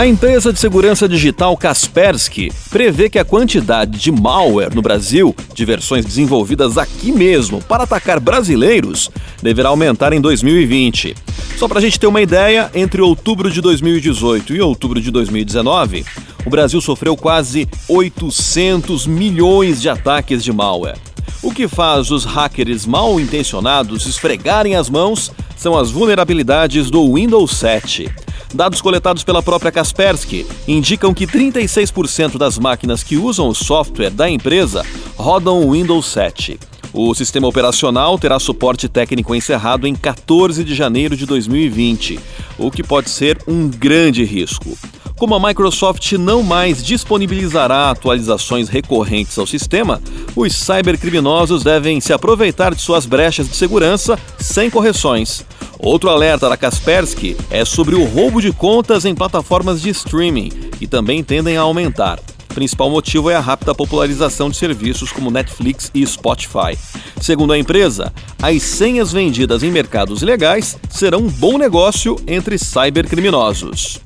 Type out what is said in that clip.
A empresa de segurança digital Kaspersky prevê que a quantidade de malware no Brasil, de versões desenvolvidas aqui mesmo para atacar brasileiros, deverá aumentar em 2020. Só para a gente ter uma ideia, entre outubro de 2018 e outubro de 2019, o Brasil sofreu quase 800 milhões de ataques de malware. O que faz os hackers mal intencionados esfregarem as mãos são as vulnerabilidades do Windows 7. Dados coletados pela própria Kaspersky indicam que 36% das máquinas que usam o software da empresa rodam o Windows 7. O sistema operacional terá suporte técnico encerrado em 14 de janeiro de 2020, o que pode ser um grande risco. Como a Microsoft não mais disponibilizará atualizações recorrentes ao sistema, os cybercriminosos devem se aproveitar de suas brechas de segurança sem correções. Outro alerta da Kaspersky é sobre o roubo de contas em plataformas de streaming, que também tendem a aumentar. O principal motivo é a rápida popularização de serviços como Netflix e Spotify. Segundo a empresa, as senhas vendidas em mercados ilegais serão um bom negócio entre cybercriminosos.